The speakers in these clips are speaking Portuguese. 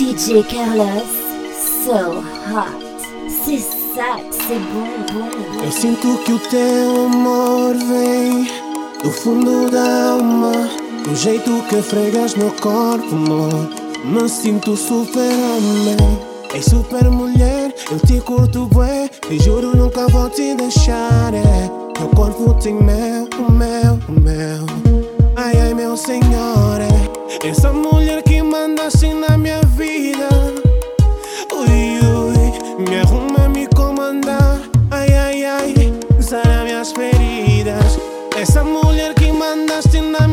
DJ Carlos, so hot. C'est ça, c'est bon, bon. Eu sinto que o teu amor vem do fundo da alma. Do jeito que fregas meu corpo, amor. Me sinto super homem. És super mulher, eu te curto bué. Te juro nunca vou te deixar. É. Meu corpo tem mel, o mel, o mel. Ai, ai, meu senhor. É. Essa mulher que manda assim na minha feridas. Essa mulher que mandaste na minha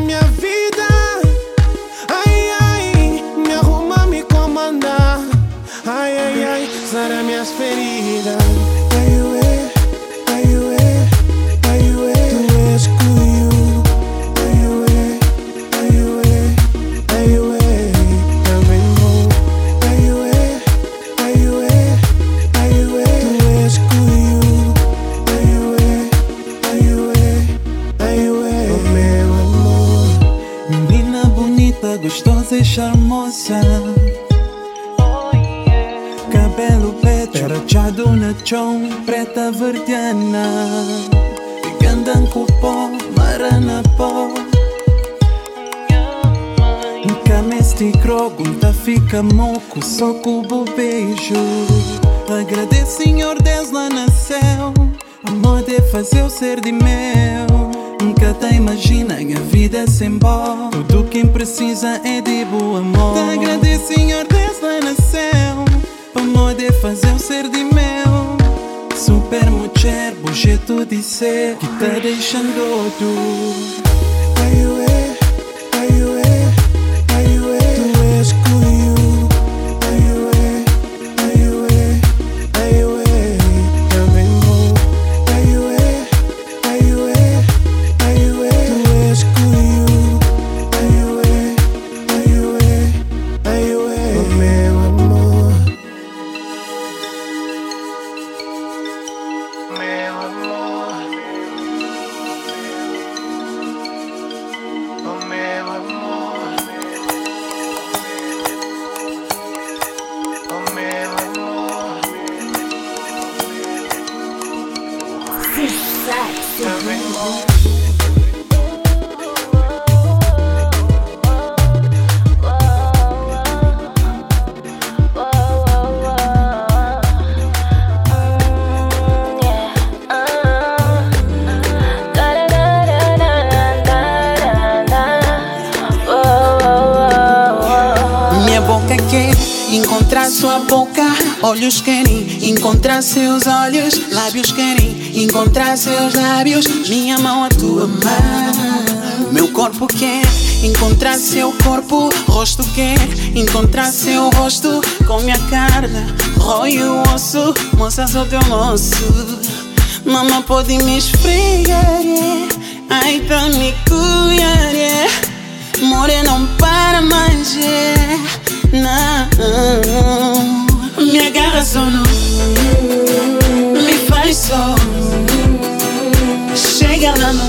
Cameste crogo, tá fica moco, só cubo beijo. Agradeço, Senhor Deus lá no céu. Amor de fazer o ser de meu. Nunca te imagina a vida sem bó. Tudo quem precisa é de bom amor. Te agradeço, Senhor Deus lá no céu. Amor de fazer o ser de meu. Super mulher, bom jeito de ser. Que tá deixando tudo. Quer encontrar sua boca. Olhos querem encontrar seus olhos. Lábios querem encontrar seus lábios. Minha mão a tua mão. Meu corpo quer encontrar seu corpo. Rosto quer encontrar seu rosto. Com minha carne, rói o osso. Moça, sou teu moço. Mama pode me esfregar. Ai, tá me cuidar. More não para mais. Não Me agarra só no Me faz só. Chega lá no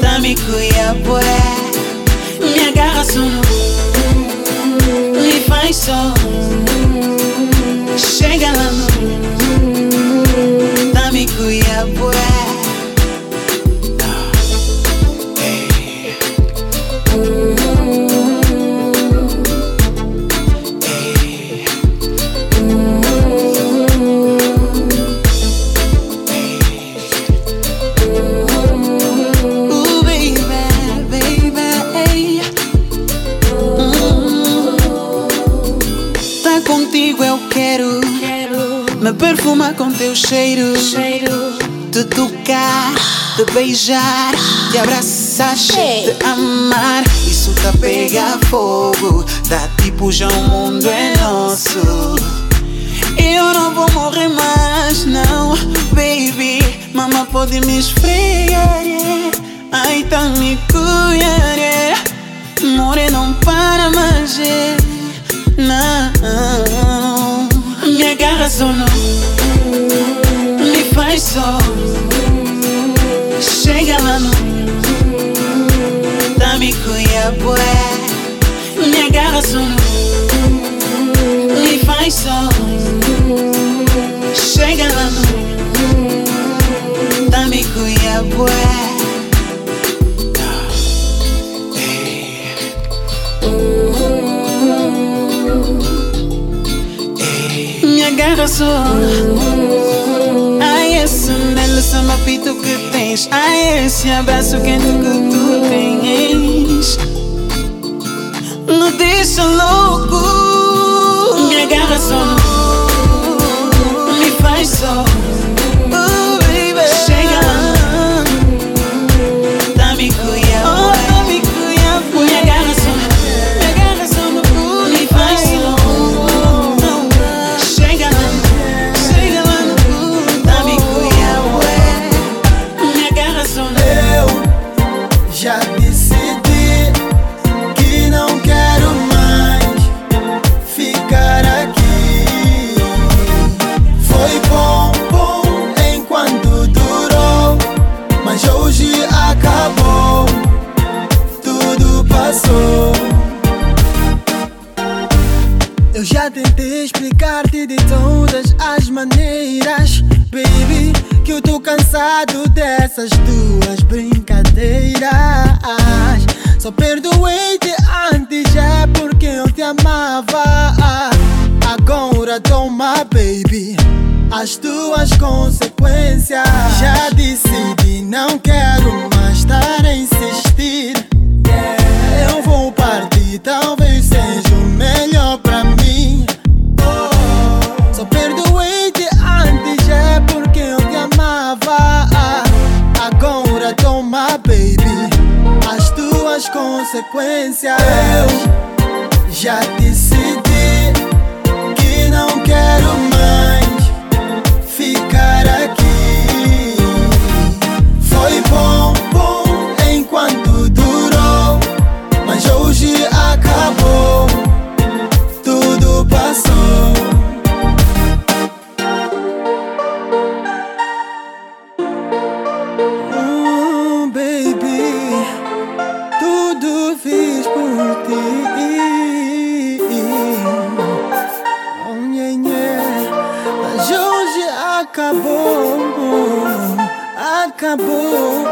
Tá me cuia, bué Me agarra só no Me faz só. Chega lá no teu cheiro, te tocar, te beijar, te abraçar, te amar. Isso tá pega fogo, tá tipo já o mundo é nosso. Eu não vou morrer mais, não, baby. Mama pode me esfregar, ai tá me cuidar. More não para mais, não. Me agarra não, me faz só. Chega lá no, tá me cuia, bué. Me agarra só não. faz só. Chega lá no. Dá-me cuia, bué. Me agarra só. Ai, esse nele samba pito que tens. Ai, esse abraço quente que tu tens. Não deixa louco. Me agarra só. Dessas tuas brincadeiras. Só perdoei-te antes, é porque eu te amava. Agora toma, baby, as tuas consequências. Já decidi, não quero mais estar a consequências. Eu já decidi acabou.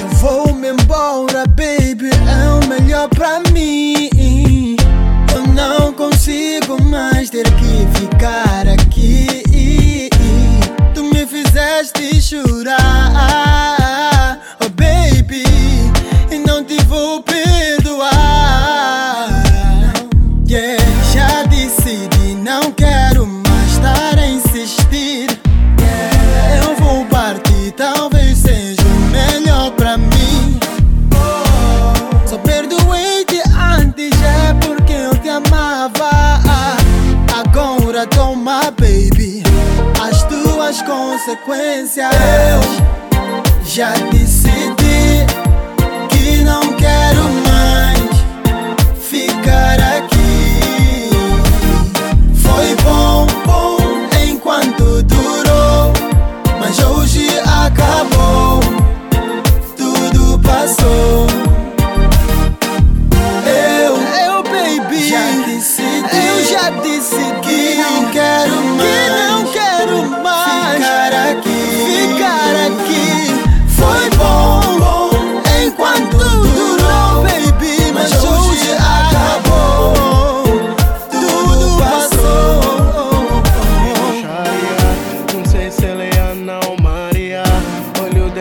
Eu vou me embora, baby, é o melhor pra mim. Eu não consigo mais ter que ficar aqui. Tu me fizeste chorar, tuas consequências. Eu já decidi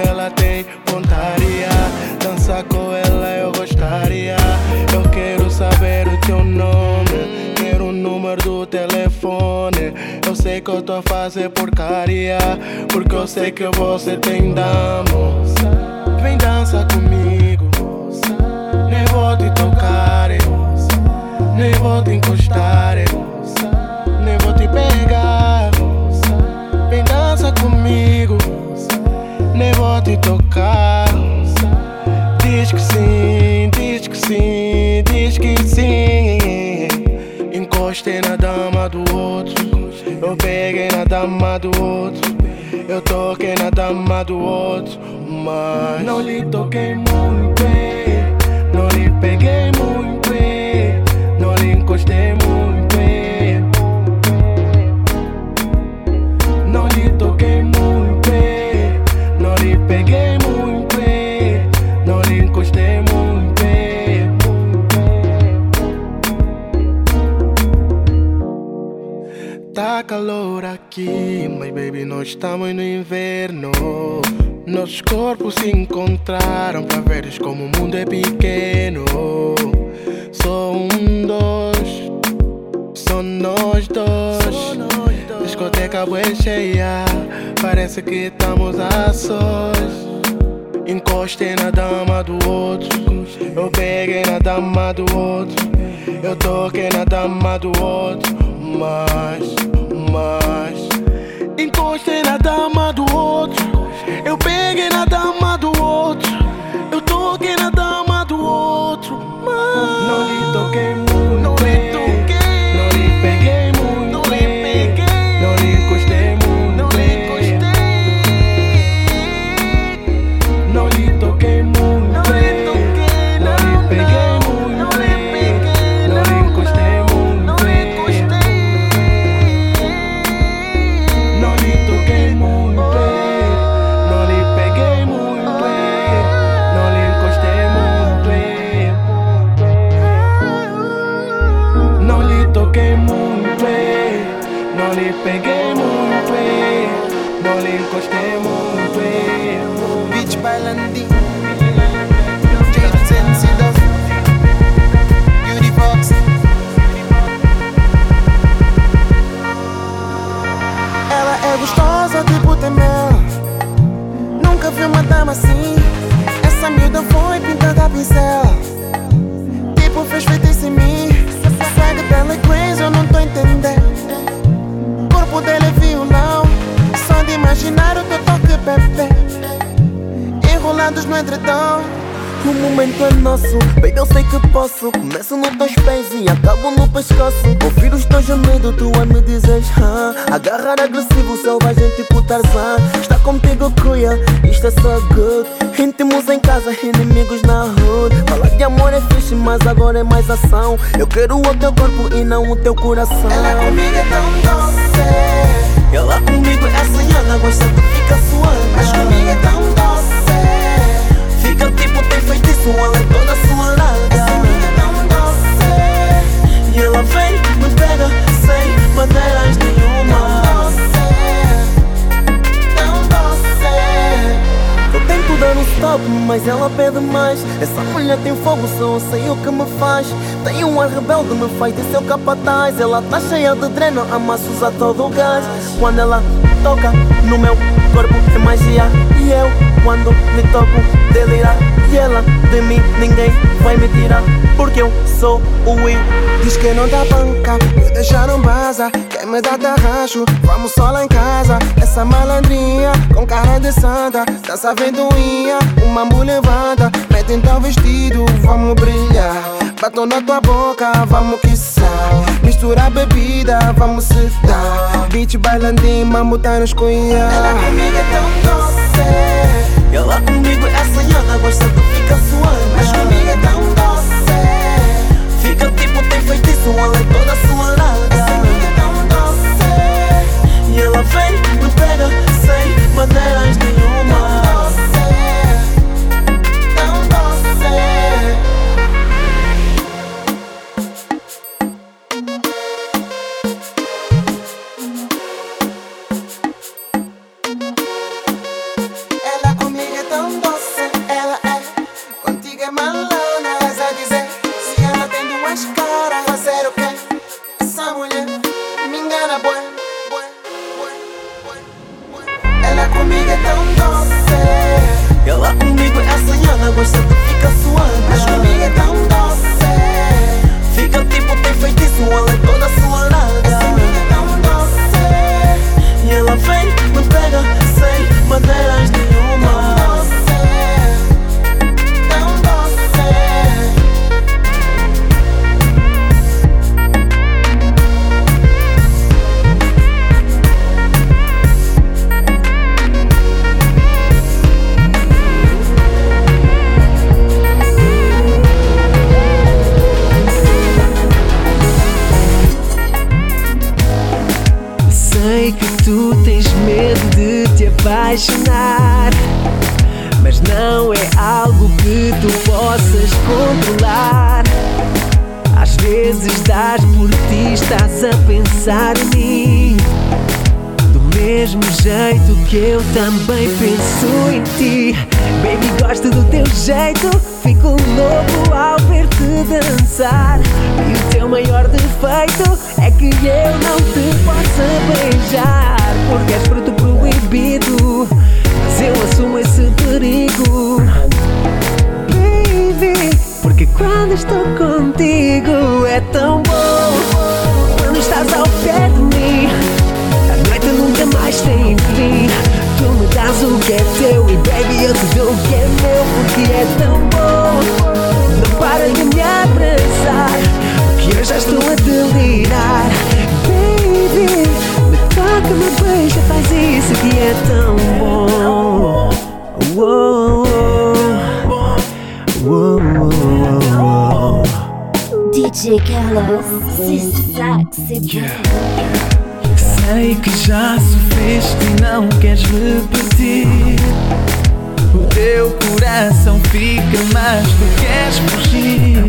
Dela tem pontaria. Dançar com ela eu gostaria. Eu quero saber o teu nome. Quero o número do telefone. Eu sei que eu tô a fazer porcaria. Porque eu sei que você tem damos. Vem dança comigo. Nem vou te tocar. Nem vou te encostar. Nem vou te pegar. Vem dança comigo. Te tocar. Diz que sim, diz que sim, diz que sim. Encostei na dama do outro. Eu peguei na dama do outro. Eu toquei na dama do outro. Mas não lhe toquei muito baby, nós estamos no inverno. Nossos corpos se encontraram para veres como o mundo é pequeno. Só um, dois, só nós dois. Discoteca bué cheia, parece que estamos a sós. Encostei na dama do outro, eu peguei na dama do outro, eu toquei na dama do outro, mas, mas. Encostei na dama do outro, eu peguei na dama do outro, eu toquei na dama do outro, mas. Não lhe toquei muito, peguei muito, não lhe encostei muito. Beach bailando J202 Beauty Box Ela é gostosa, tipo temel. Nunca vi uma dama assim. Essa miúda foi pintada a pincel. Tipo, fez feitiço em mim. Swag dela é crazy, eu não tô entendendo. Corpo violão. Só de imaginar o teu toque, bebê. Enrolados no edredom. O momento é nosso, baby, eu sei que posso. Começo nos teus pés e acabo no pescoço. Ouvir os teus gemidos, tu a me dizes, ah. Agarrar agressivo, selvagem tipo Tarzan. Está contigo, cuia, isto é só good. Íntimos em casa, inimigos na hood. Falar de amor é fixe, mas agora é mais ação. Eu quero o teu corpo e não o teu coração. Ela comigo é tão doce. Ela comigo é assanhada, gosta de ficar suando. Mas comigo é tão. Tipo, tem feitiço, ela é toda suarada. Essa amiga é tão doce. E ela vem, me pega, sem bandeiras nenhuma. Tão doce. Eu tento dar um stop, mas ela pede mais. Essa mulher tem fogo, só eu sei o que me faz. Tem um ar rebelde, me faz de seu capataz. Ela tá cheia de dreno, amassa usa todo o gás. Quando ela toca no meu corpo, é magia. E eu, quando lhe toco, delira. E ela, de mim, ninguém vai me tirar. Porque eu sou o Will. Diz que não dá banca, me deixaram baza. Quer me dar tarracho, vamos só lá em casa. Essa malandrinha, com cara de santa. Dança ventoinha, uma mulher levanta. Mete então vestido, vamos brilhar. Batom na tua boca, vamos quiçar. Mistura bebida, vamos se dar. Beach bailandinho, mambo tá nos cunha. Ela comigo é tão doce. Ela comigo é assanhada, gosta de ficar suando. Mas comigo é tão doce. Fica tipo, tem feitiço, ela é toda mesmo jeito que eu também penso em ti. Baby, gosto do teu jeito, fico louco ao ver-te dançar. E o teu maior defeito é que eu não te possa beijar, porque és fruto proibido. Mas eu assumo esse perigo. Baby, porque quando estou contigo é tão bom. Quando estás ao pé de mim, tem fim. Tu me dás o que é teu e baby eu te dou o que é meu, porque é tão bom. Não para de me abraçar, que eu já estou a delirar. Baby, me toca, me beija, faz isso que é tão bom. Uou, uou, uou, uou. DJ Carlos, que c'est bon. Sei que já sofreste e não queres repetir. O teu coração fica, mas tu queres fugir.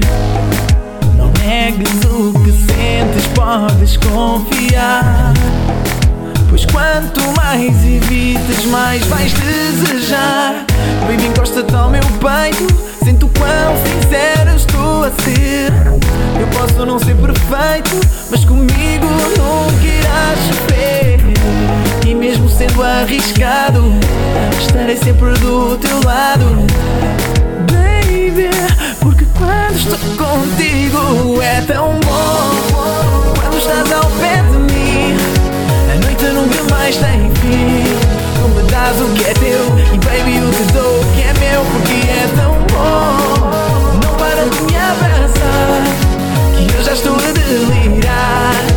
Não negues o que sentes, podes confiar. Pois quanto mais evitas, mais vais desejar. Baby, encosta-te ao meu peito. Sinto quão sincero estou a ser. Eu posso não ser perfeito, mas comigo nunca irás sofrer. E mesmo sendo arriscado, estarei sempre do teu lado. Baby, porque quando estou contigo é tão bom. Quando estás ao pé de mim. A noite nunca mais tem fim Tu me dás o que é teu E baby eu te dou o que é meu Porque é tão bom Não para de me abraçar Estou a delirar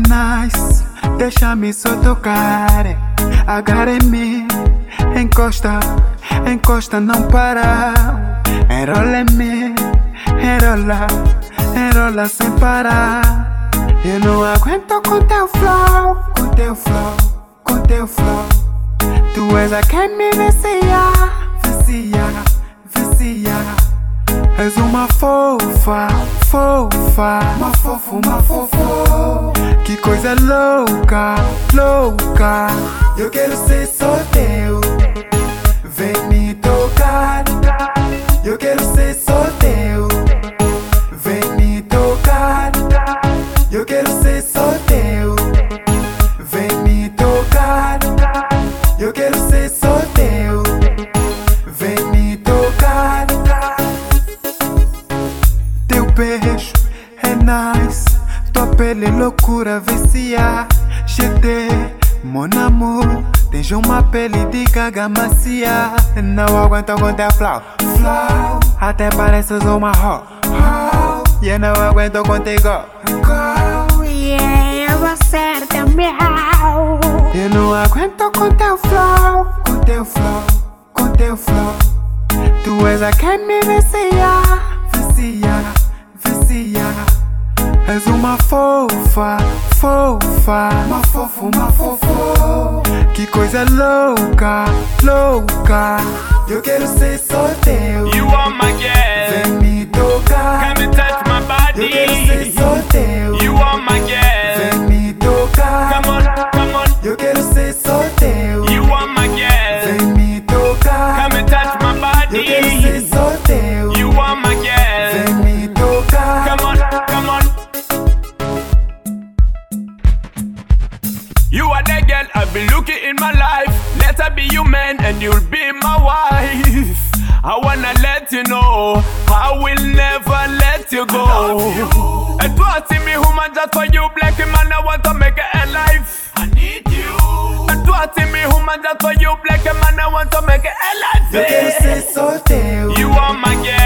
nice. Deixa-me só tocar. Agarra em mim, encosta, encosta, não para. Enrola mim, enrola, enrola sem parar. Eu não aguento com teu flow, com teu flow, com teu flow. Tu és a quem me vicia, vicia, vicia. És uma fofa, fofa, uma fofo, uma fofo. Que coisa louca, louca. Eu quero ser só teu. Vem me tocar. Eu quero ser pele de gaga macia. Não aguento com teu flow. Flow. Até pareces uma ho. ho. E eu não aguento contigo. Go. Yeah, é teu miau. Eu não aguento com teu flow. Com teu flow. Com teu flow. Tu és a quem me vicia, vicia, vicia. És uma fofa, fofa, uma fofo, uma fofo. Que coisa louca, louca. Eu quero ser só teu. You are my girl. Vem me tocar. Come and touch you'll be my wife. I wanna let you know I will never let you go. And trust in me, woman, just for you, black man, I want to make it alive. I need you. And trust in me, woman, just for you, black man, I want to make it alive. Eu quero ser só teu. You are my girl.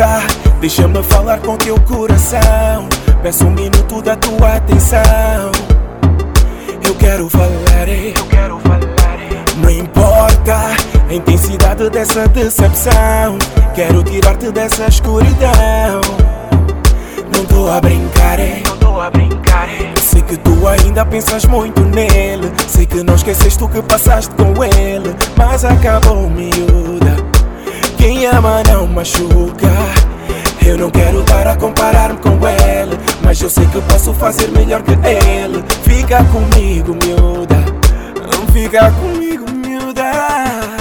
Moça, deixa-me falar com teu coração. Peço um minuto da tua atenção. Eu quero falar, ei, eu quero falar. ei. Não importa a intensidade dessa decepção. Quero tirar-te dessa escuridão. Não tô a brincar, ei, não tô a brincar. ei. Sei que tu ainda pensas muito nele. Sei que não esqueceste o que passaste com ele. Mas acabou miúda. Quem ama não machuca. Eu não quero estar a comparar-me com ele. Mas eu sei que posso fazer melhor que ele. Fica comigo, miúda. Fica comigo, miúda.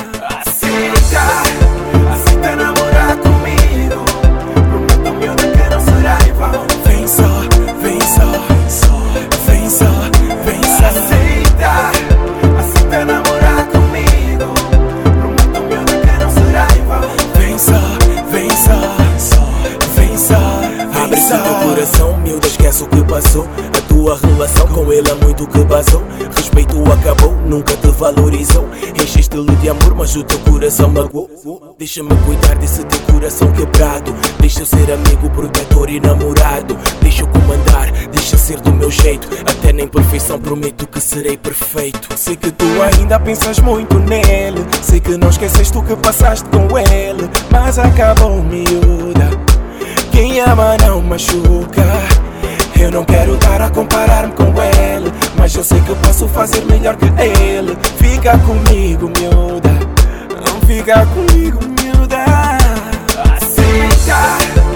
Muito que basou. Respeito acabou, nunca te valorizou. Encheste-lhe de amor, mas o teu coração magoou. Deixa-me cuidar desse teu coração quebrado. Deixa eu ser amigo, protetor e namorado. Deixa eu comandar, deixa eu ser do meu jeito. Até na imperfeição prometo que serei perfeito. Sei que tu ainda pensas muito nele. Sei que não esqueceste o que passaste com ele. Mas acabou, miúda. Quem ama não machuca. Eu não quero estar a comparar-me com ele. Mas eu sei que posso fazer melhor que ele. Fica comigo, miúda. Fica comigo, miúda. Aceita,